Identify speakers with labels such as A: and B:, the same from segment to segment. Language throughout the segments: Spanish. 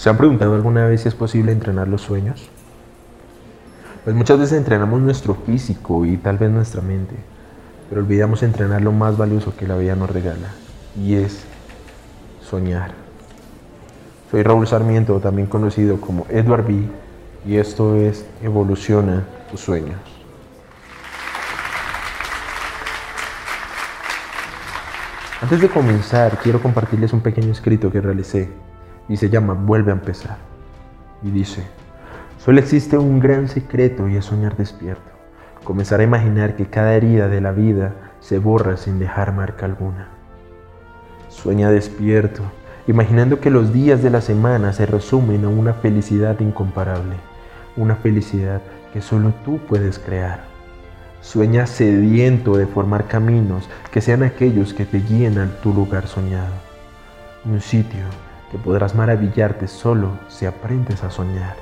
A: ¿Se han preguntado alguna vez si es posible entrenar los sueños? Pues muchas veces entrenamos nuestro físico y tal vez nuestra mente, pero olvidamos entrenar lo más valioso que la vida nos regala, y es soñar. Soy Raúl Sarmiento, también conocido como Edward B, y esto es Evoluciona tus sueños. Antes de comenzar, quiero compartirles un pequeño escrito que realicé y se llama Vuelve a empezar. Y dice, solo existe un gran secreto y es soñar despierto. Comenzar a imaginar que cada herida de la vida se borra sin dejar marca alguna. Sueña despierto, imaginando que los días de la semana se resumen a una felicidad incomparable, una felicidad que solo tú puedes crear. Sueña sediento de formar caminos que sean aquellos que te guíen a tu lugar soñado. Un sitio que podrás maravillarte solo si aprendes a soñar.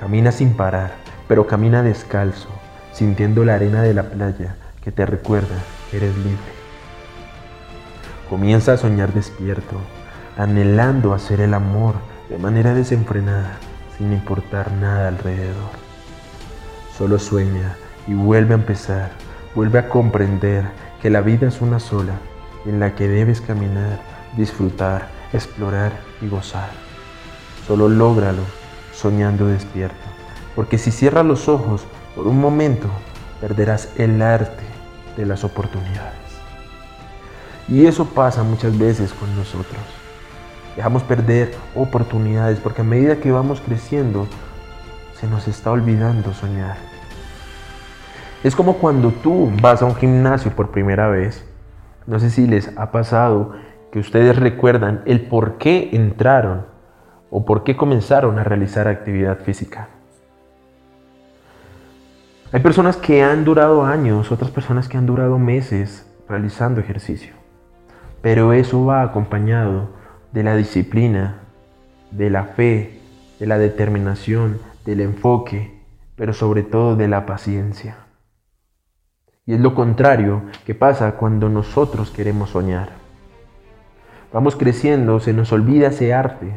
A: Camina sin parar, pero camina descalzo, sintiendo la arena de la playa que te recuerda que eres libre. Comienza a soñar despierto, anhelando hacer el amor de manera desenfrenada, sin importar nada alrededor. Solo sueña y vuelve a empezar, vuelve a comprender que la vida es una sola en la que debes caminar, disfrutar explorar y gozar. Solo lógralo soñando despierto, porque si cierras los ojos por un momento, perderás el arte de las oportunidades. Y eso pasa muchas veces con nosotros. Dejamos perder oportunidades porque a medida que vamos creciendo, se nos está olvidando soñar. Es como cuando tú vas a un gimnasio por primera vez. No sé si les ha pasado que ustedes recuerdan el por qué entraron o por qué comenzaron a realizar actividad física. Hay personas que han durado años, otras personas que han durado meses realizando ejercicio. Pero eso va acompañado de la disciplina, de la fe, de la determinación, del enfoque, pero sobre todo de la paciencia. Y es lo contrario que pasa cuando nosotros queremos soñar. Vamos creciendo, se nos olvida ese arte,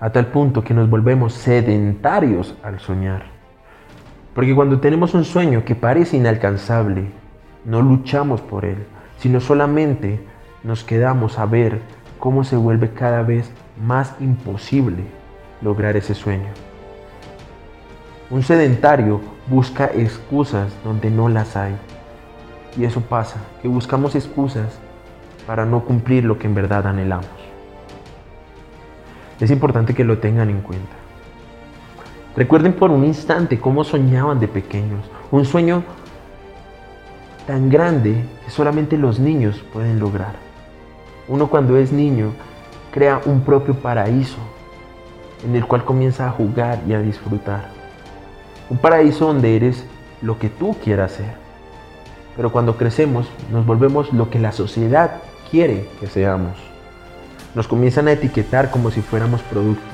A: a tal punto que nos volvemos sedentarios al soñar. Porque cuando tenemos un sueño que parece inalcanzable, no luchamos por él, sino solamente nos quedamos a ver cómo se vuelve cada vez más imposible lograr ese sueño. Un sedentario busca excusas donde no las hay. Y eso pasa, que buscamos excusas para no cumplir lo que en verdad anhelamos. Es importante que lo tengan en cuenta. Recuerden por un instante cómo soñaban de pequeños. Un sueño tan grande que solamente los niños pueden lograr. Uno cuando es niño crea un propio paraíso en el cual comienza a jugar y a disfrutar. Un paraíso donde eres lo que tú quieras ser. Pero cuando crecemos nos volvemos lo que la sociedad quiere que seamos. Nos comienzan a etiquetar como si fuéramos productos.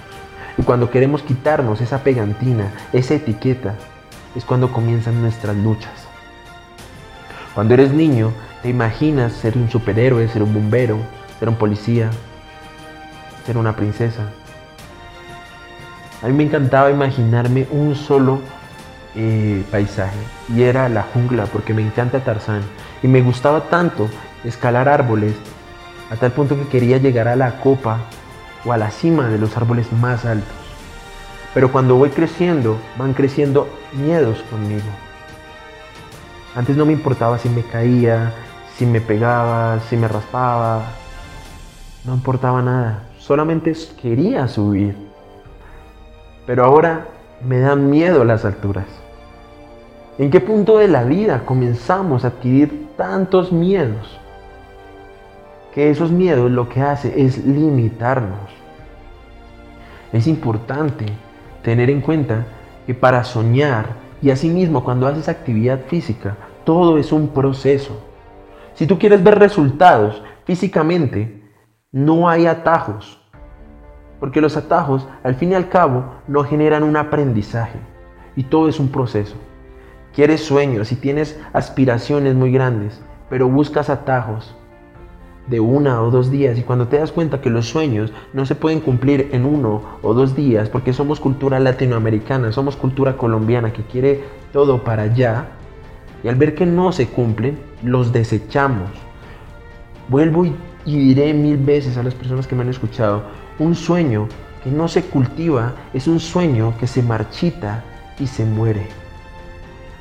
A: Y cuando queremos quitarnos esa pegantina, esa etiqueta, es cuando comienzan nuestras luchas. Cuando eres niño, te imaginas ser un superhéroe, ser un bombero, ser un policía, ser una princesa. A mí me encantaba imaginarme un solo eh, paisaje y era la jungla porque me encanta Tarzán y me gustaba tanto escalar árboles a tal punto que quería llegar a la copa o a la cima de los árboles más altos. Pero cuando voy creciendo, van creciendo miedos conmigo. Antes no me importaba si me caía, si me pegaba, si me raspaba. No importaba nada. Solamente quería subir. Pero ahora me dan miedo las alturas. ¿En qué punto de la vida comenzamos a adquirir tantos miedos? Que esos miedos lo que hace es limitarnos. Es importante tener en cuenta que para soñar y asimismo cuando haces actividad física, todo es un proceso. Si tú quieres ver resultados físicamente, no hay atajos. Porque los atajos, al fin y al cabo, no generan un aprendizaje. Y todo es un proceso. Quieres sueños y tienes aspiraciones muy grandes, pero buscas atajos, de una o dos días y cuando te das cuenta que los sueños no se pueden cumplir en uno o dos días porque somos cultura latinoamericana, somos cultura colombiana que quiere todo para allá y al ver que no se cumplen, los desechamos. Vuelvo y, diré mil veces a las personas que me han escuchado, un sueño que no se cultiva es un sueño que se marchita y se muere.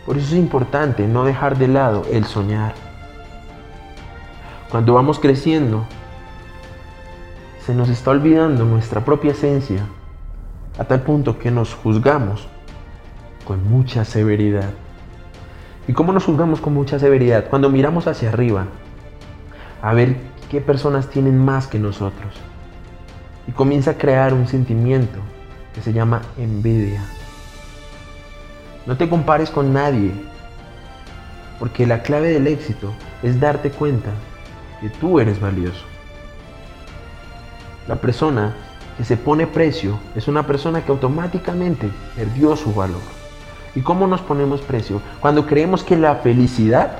A: Por eso es importante no dejar de lado el soñar. Cuando vamos creciendo, se nos está olvidando nuestra propia esencia a tal punto que nos juzgamos con mucha severidad. ¿Y cómo nos juzgamos con mucha severidad? Cuando miramos hacia arriba a ver qué personas tienen más que nosotros. Y comienza a crear un sentimiento que se llama envidia. No te compares con nadie, porque la clave del éxito es darte cuenta tú eres valioso. La persona que se pone precio es una persona que automáticamente perdió su valor. ¿Y cómo nos ponemos precio? Cuando creemos que la felicidad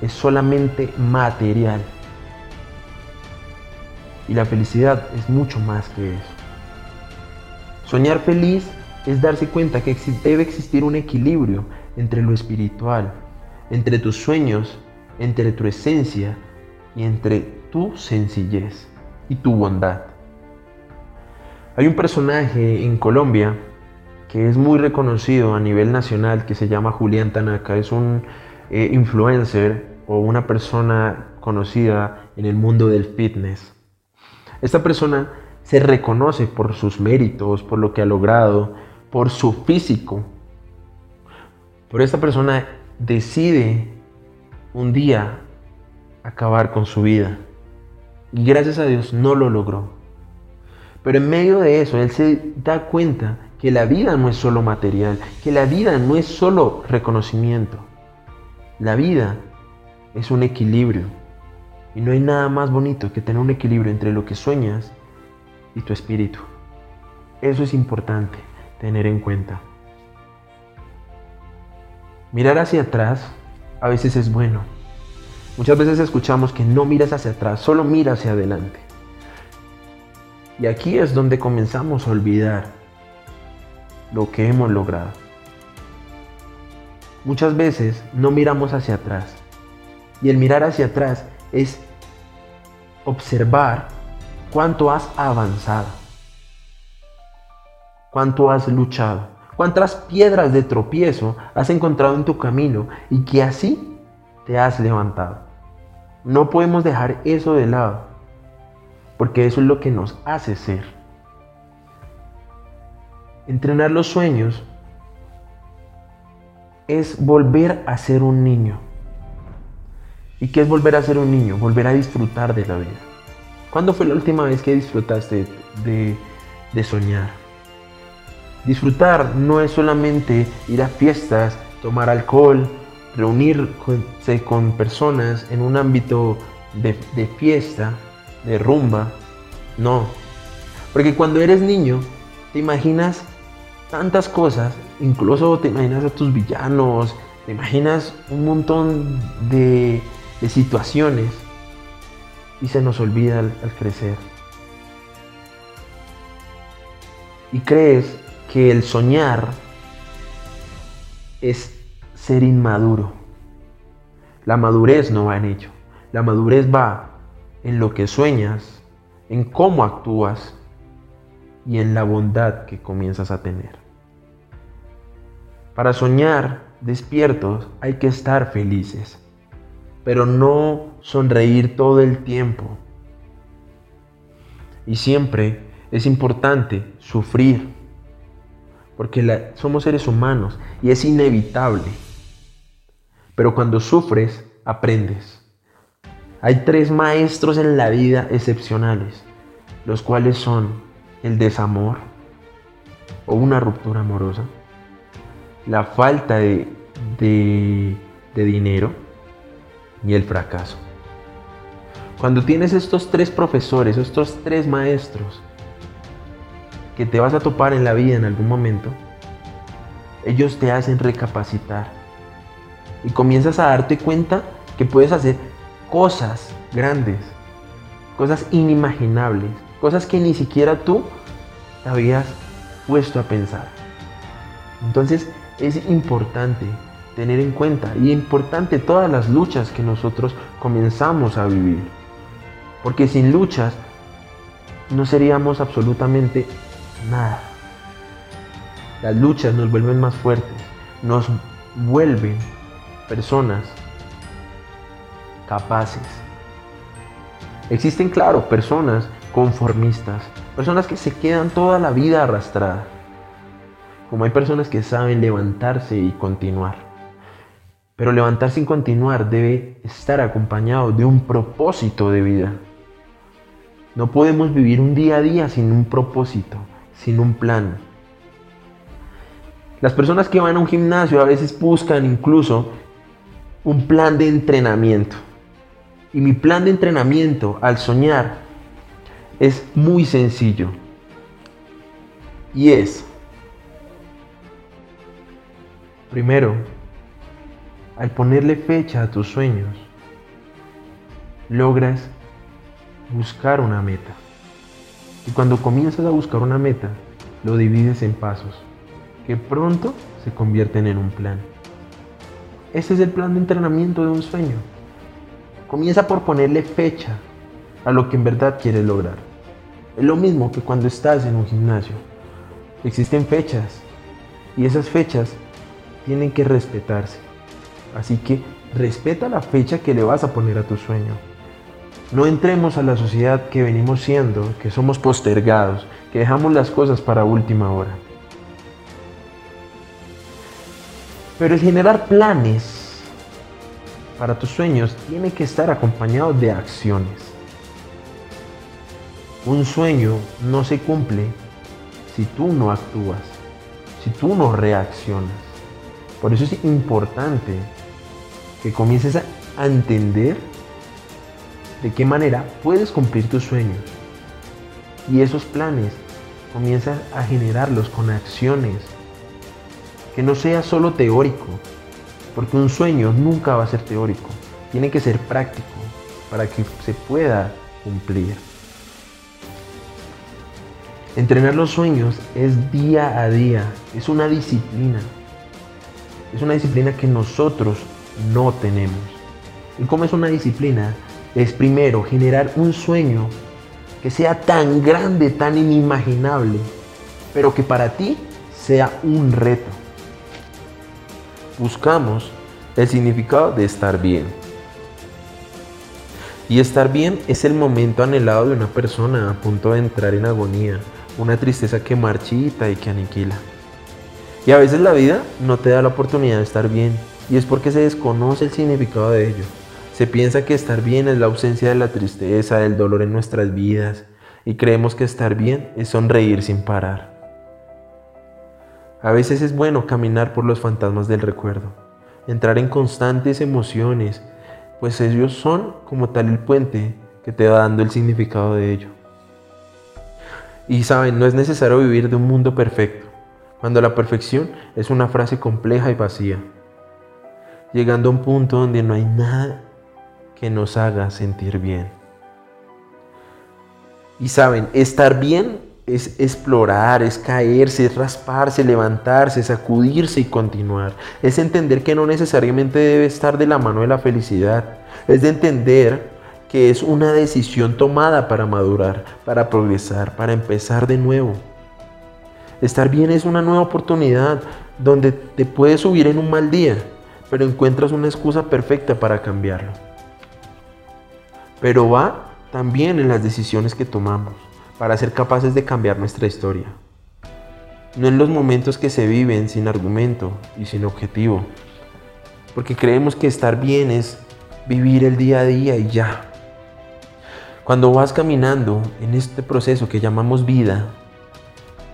A: es solamente material. Y la felicidad es mucho más que eso. Soñar feliz es darse cuenta que debe existir un equilibrio entre lo espiritual, entre tus sueños, entre tu esencia y entre tu sencillez y tu bondad. Hay un personaje en Colombia que es muy reconocido a nivel nacional que se llama Julián Tanaka. Es un eh, influencer o una persona conocida en el mundo del fitness. Esta persona se reconoce por sus méritos, por lo que ha logrado, por su físico. Pero esta persona decide un día acabar con su vida. Y gracias a Dios no lo logró. Pero en medio de eso, él se da cuenta que la vida no es solo material, que la vida no es solo reconocimiento. La vida es un equilibrio. Y no hay nada más bonito que tener un equilibrio entre lo que sueñas y tu espíritu. Eso es importante tener en cuenta. Mirar hacia atrás a veces es bueno. Muchas veces escuchamos que no miras hacia atrás, solo mira hacia adelante. Y aquí es donde comenzamos a olvidar lo que hemos logrado. Muchas veces no miramos hacia atrás. Y el mirar hacia atrás es observar cuánto has avanzado cuánto has luchado, cuántas piedras de tropiezo has encontrado en tu camino y que así te has levantado. No podemos dejar eso de lado, porque eso es lo que nos hace ser. Entrenar los sueños es volver a ser un niño. ¿Y qué es volver a ser un niño? Volver a disfrutar de la vida. ¿Cuándo fue la última vez que disfrutaste de, de soñar? Disfrutar no es solamente ir a fiestas, tomar alcohol, reunirse con personas en un ámbito de, fiesta, de rumba. No. Porque cuando eres niño, te imaginas tantas cosas, incluso te imaginas a tus villanos, te imaginas un montón de, situaciones y se nos olvida al crecer. Y crees que el soñar es ser inmaduro. La madurez no va en ello. La madurez va en lo que sueñas, en cómo actúas y en la bondad que comienzas a tener. Para soñar despiertos hay que estar felices, pero no sonreír todo el tiempo. Y siempre es importante sufrir porque somos seres humanos y es inevitable. Pero cuando sufres, aprendes. Hay tres maestros en la vida excepcionales, los cuales son el desamor o una ruptura amorosa, la falta de, de dinero y el fracaso. Cuando tienes estos tres profesores, estos tres maestros, que te vas a topar en la vida en algún momento, ellos te hacen recapacitar y comienzas a darte cuenta que puedes hacer cosas grandes cosas inimaginables, cosas que ni siquiera tú habías puesto a pensar. Entonces es importante tener en cuenta y importante todas las luchas que nosotros comenzamos a vivir. Porque sin luchas no seríamos absolutamente nada. Las luchas nos vuelven más fuertes, nos vuelven personas capaces. Existen, claro, personas conformistas, personas que se quedan toda la vida arrastradas, como hay personas que saben levantarse y continuar. Pero levantarse y continuar debe estar acompañado de un propósito de vida. No podemos vivir un día a día sin un propósito, sin un plan. Las personas que van a un gimnasio a veces buscan incluso un plan de entrenamiento. Y mi plan de entrenamiento al soñar es muy sencillo. Y es, primero, al ponerle fecha a tus sueños, logras buscar una meta. Y cuando comienzas a buscar una meta, lo divides en pasos, que pronto se convierten en un plan. Este es el plan de entrenamiento de un sueño. Comienza por ponerle fecha a lo que en verdad quieres lograr. Es lo mismo que cuando estás en un gimnasio. Existen fechas y esas fechas tienen que respetarse. Así que respeta la fecha que le vas a poner a tu sueño. No entremos a la sociedad que venimos siendo, que somos postergados, que dejamos las cosas para última hora. Pero el generar planes para tus sueños tiene que estar acompañado de acciones. Un sueño no se cumple si tú no actúas, si tú no reaccionas. Por eso es importante que comiences a entender de qué manera puedes cumplir tus sueños. Y esos planes comienzas a generarlos con acciones. Que no sea solo teórico, porque un sueño nunca va a ser teórico. Tiene que ser práctico para que se pueda cumplir. Entrenar los sueños es día a día, es una disciplina. Es una disciplina que nosotros no tenemos. ¿Y cómo es una disciplina? es primero generar un sueño que sea tan grande, tan inimaginable, pero que para ti sea un reto. Buscamos el significado de estar bien. Y estar bien es el momento anhelado de una persona a punto de entrar en agonía, una tristeza que marchita y que aniquila. Y a veces la vida no te da la oportunidad de estar bien, y es porque se desconoce el significado de ello. Se piensa que estar bien es la ausencia de la tristeza, del dolor en nuestras vidas y creemos que estar bien es sonreír sin parar. A veces es bueno caminar por los fantasmas del recuerdo, entrar en constantes emociones, pues ellos son como tal el puente que te va dando el significado de ello. Y saben, no es necesario vivir de un mundo perfecto, cuando la perfección es una frase compleja y vacía, llegando a un punto donde no hay nada que nos haga sentir bien. Y saben, estar bien es explorar, es caerse, es rasparse, levantarse, sacudirse y continuar. Es entender que no necesariamente debe estar de la mano de la felicidad. Es de entender que es una decisión tomada para madurar, para progresar, para empezar de nuevo. Estar bien es una nueva oportunidad donde te puedes subir en un mal día, pero encuentras una excusa perfecta para cambiarlo pero va también en las decisiones que tomamos para ser capaces de cambiar nuestra historia. No en los momentos que se viven sin argumento y sin objetivo, porque creemos que estar bien es vivir el día a día y ya. Cuando vas caminando en este proceso que llamamos vida,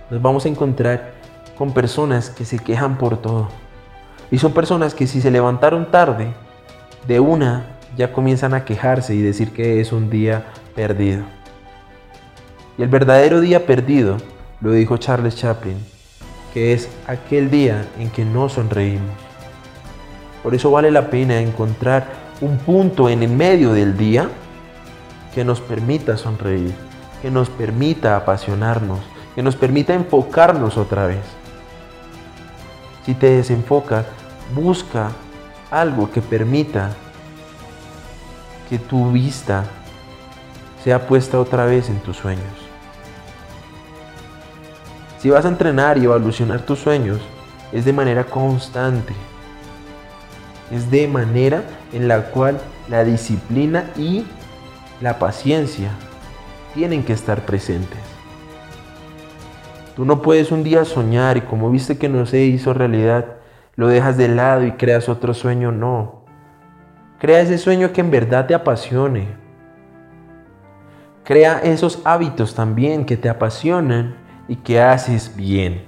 A: nos vamos a encontrar con personas que se quejan por todo. Y son personas que si se levantaron tarde, de una ya comienzan a quejarse y decir que es un día perdido. Y el verdadero día perdido, lo dijo Charles Chaplin, que es aquel día en que no sonreímos. Por eso vale la pena encontrar un punto en el medio del día que nos permita sonreír, que nos permita apasionarnos, que nos permita enfocarnos otra vez. Si te desenfocas, busca algo que permita que tu vista sea puesta otra vez en tus sueños. Si vas a entrenar y evolucionar tus sueños, es de manera constante. Es de manera en la cual la disciplina y la paciencia tienen que estar presentes. Tú no puedes un día soñar y como viste que no se hizo realidad, lo dejas de lado y creas otro sueño. No. Crea ese sueño que en verdad te apasione. Crea esos hábitos también que te apasionan y que haces bien.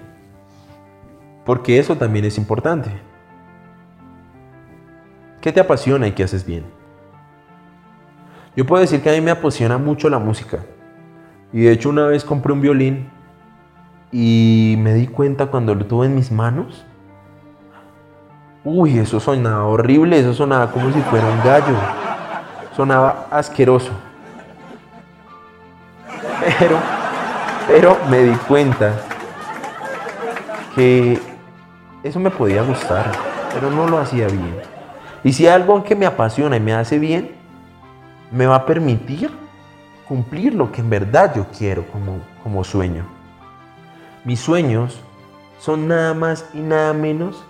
A: Porque eso también es importante. ¿Qué te apasiona y qué haces bien? Yo puedo decir que a mí me apasiona mucho la música. Y de hecho una vez compré un violín y me di cuenta cuando lo tuve en mis manos. Uy, eso sonaba horrible, eso sonaba como si fuera un gallo. Sonaba asqueroso. Pero, pero me di cuenta que eso me podía gustar, pero no lo hacía bien. Y si algo que me apasiona y me hace bien, me va a permitir cumplir lo que en verdad yo quiero como, como sueño. Mis sueños son nada más y nada menos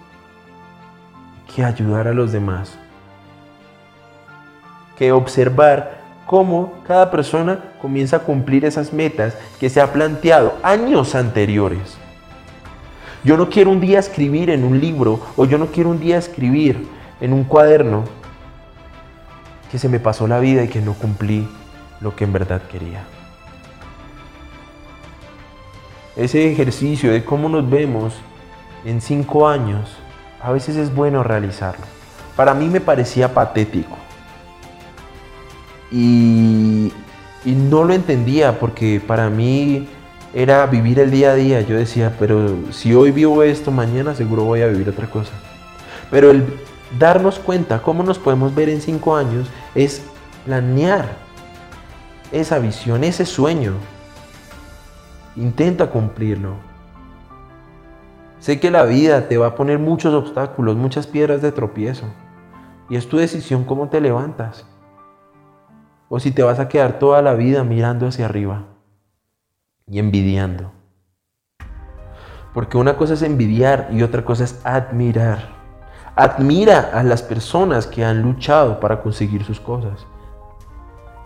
A: que ayudar a los demás. Que observar cómo cada persona comienza a cumplir esas metas que se ha planteado años anteriores. Yo no quiero un día escribir en un libro o yo no quiero un día escribir en un cuaderno que se me pasó la vida y que no cumplí lo que en verdad quería ese ejercicio de cómo nos vemos en cinco años, a veces es bueno realizarlo. Para mí me parecía patético. Y, no lo entendía porque para mí era vivir el día a día. Yo decía, pero si hoy vivo esto, mañana seguro voy a vivir otra cosa. Pero el darnos cuenta cómo nos podemos ver en cinco años es planear esa visión, ese sueño, Intenta cumplirlo. Sé que la vida te va a poner muchos obstáculos, muchas piedras de tropiezo. Y es tu decisión cómo te levantas. O si te vas a quedar toda la vida mirando hacia arriba y envidiando. Porque una cosa es envidiar y otra cosa es admirar. Admira a las personas que han luchado para conseguir sus cosas.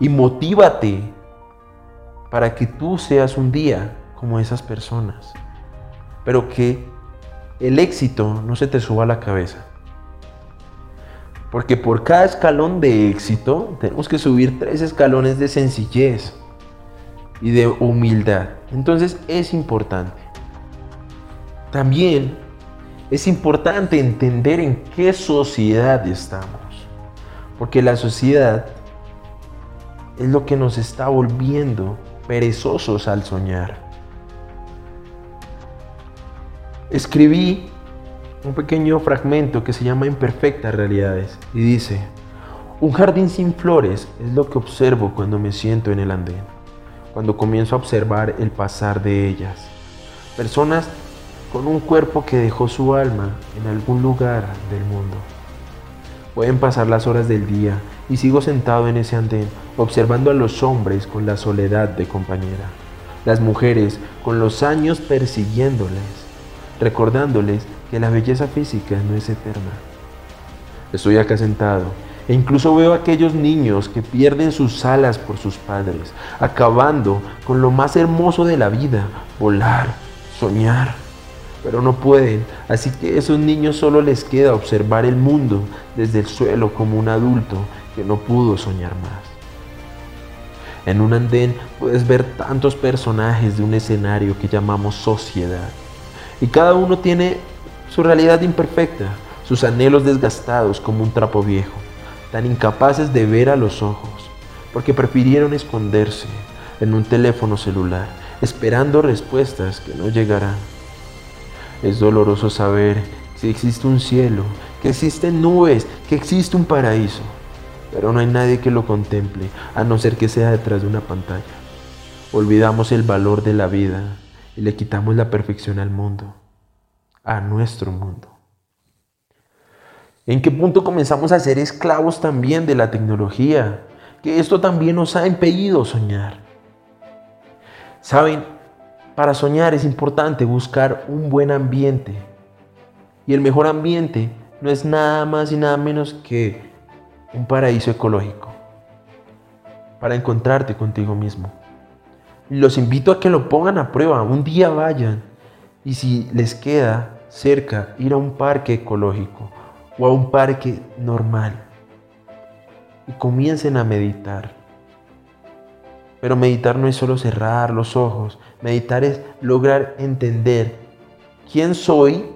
A: Y motívate para que tú seas un día como esas personas. Pero que el éxito no se te suba a la cabeza. Porque por cada escalón de éxito tenemos que subir tres escalones de sencillez y de humildad. Entonces es importante. También es importante entender en qué sociedad estamos. Porque la sociedad es lo que nos está volviendo perezosos al soñar. Escribí un pequeño fragmento que se llama Imperfectas Realidades y dice, un jardín sin flores es lo que observo cuando me siento en el andén, cuando comienzo a observar el pasar de ellas. Personas con un cuerpo que dejó su alma en algún lugar del mundo. Pueden pasar las horas del día y sigo sentado en ese andén, observando a los hombres con la soledad de compañera, las mujeres con los años persiguiéndoles, recordándoles que la belleza física no es eterna. Estoy acá sentado e incluso veo a aquellos niños que pierden sus alas por sus padres, acabando con lo más hermoso de la vida, volar, soñar pero no pueden. Así que a esos niños solo les queda observar el mundo desde el suelo como un adulto que no pudo soñar más. En un andén puedes ver tantos personajes de un escenario que llamamos sociedad. Y cada uno tiene su realidad imperfecta, sus anhelos desgastados como un trapo viejo, tan incapaces de ver a los ojos, porque prefirieron esconderse en un teléfono celular, esperando respuestas que no llegarán. Es doloroso saber si existe un cielo, que existen nubes, que existe un paraíso. pero no hay nadie que lo contemple, a no ser que sea detrás de una pantalla. Olvidamos el valor de la vida y le quitamos la perfección al mundo, a nuestro mundo. ¿En qué punto comenzamos a ser esclavos también de la tecnología? Que esto también nos ha impedido soñar. Saben, para soñar es importante buscar un buen ambiente. Y el mejor ambiente no es nada más y nada menos que un paraíso ecológico. Para encontrarte contigo mismo. Los invito a que lo pongan a prueba. Un día vayan. Y si les queda cerca ir a un parque ecológico o a un parque normal. Y comiencen a meditar. Pero meditar no es solo cerrar los ojos, meditar es lograr entender quién soy,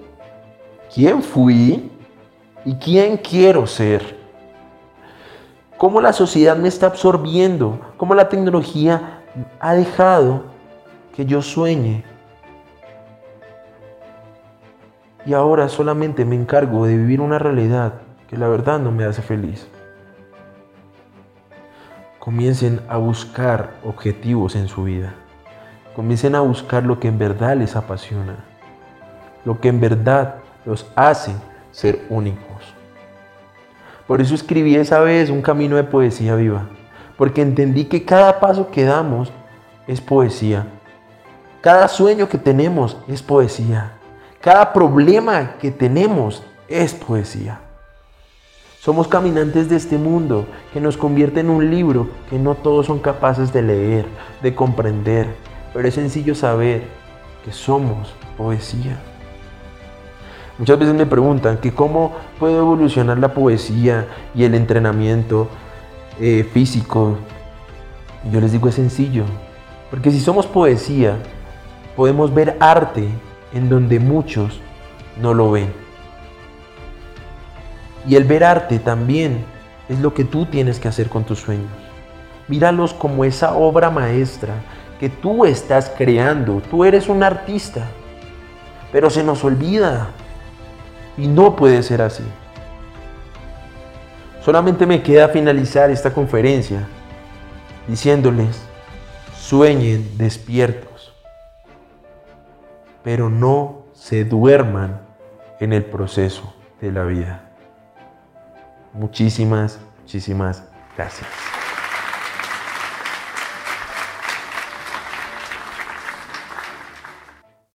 A: quién fui y quién quiero ser. Cómo la sociedad me está absorbiendo, cómo la tecnología ha dejado que yo sueñe. Y ahora solamente me encargo de vivir una realidad que la verdad no me hace feliz comiencen a buscar objetivos en su vida. Comiencen a buscar lo que en verdad les apasiona, lo que en verdad los hace ser únicos. Por eso escribí esa vez un camino de poesía viva, porque entendí que cada paso que damos es poesía. Cada sueño que tenemos es poesía. Cada problema que tenemos es poesía. Somos caminantes de este mundo que nos convierte en un libro que no todos son capaces de leer, de comprender, pero es sencillo saber que somos poesía. Muchas veces me preguntan que cómo puedo evolucionar la poesía y el entrenamiento eh, físico. yo les digo es sencillo, porque si somos poesía, podemos ver arte en donde muchos no lo ven. Y el ver arte también es lo que tú tienes que hacer con tus sueños. Míralos como esa obra maestra que tú estás creando. Tú eres un artista. Pero se nos olvida. Y no puede ser así. Solamente me queda finalizar esta conferencia diciéndoles, sueñen despiertos, pero no se duerman en el proceso de la vida. Muchísimas, muchísimas gracias.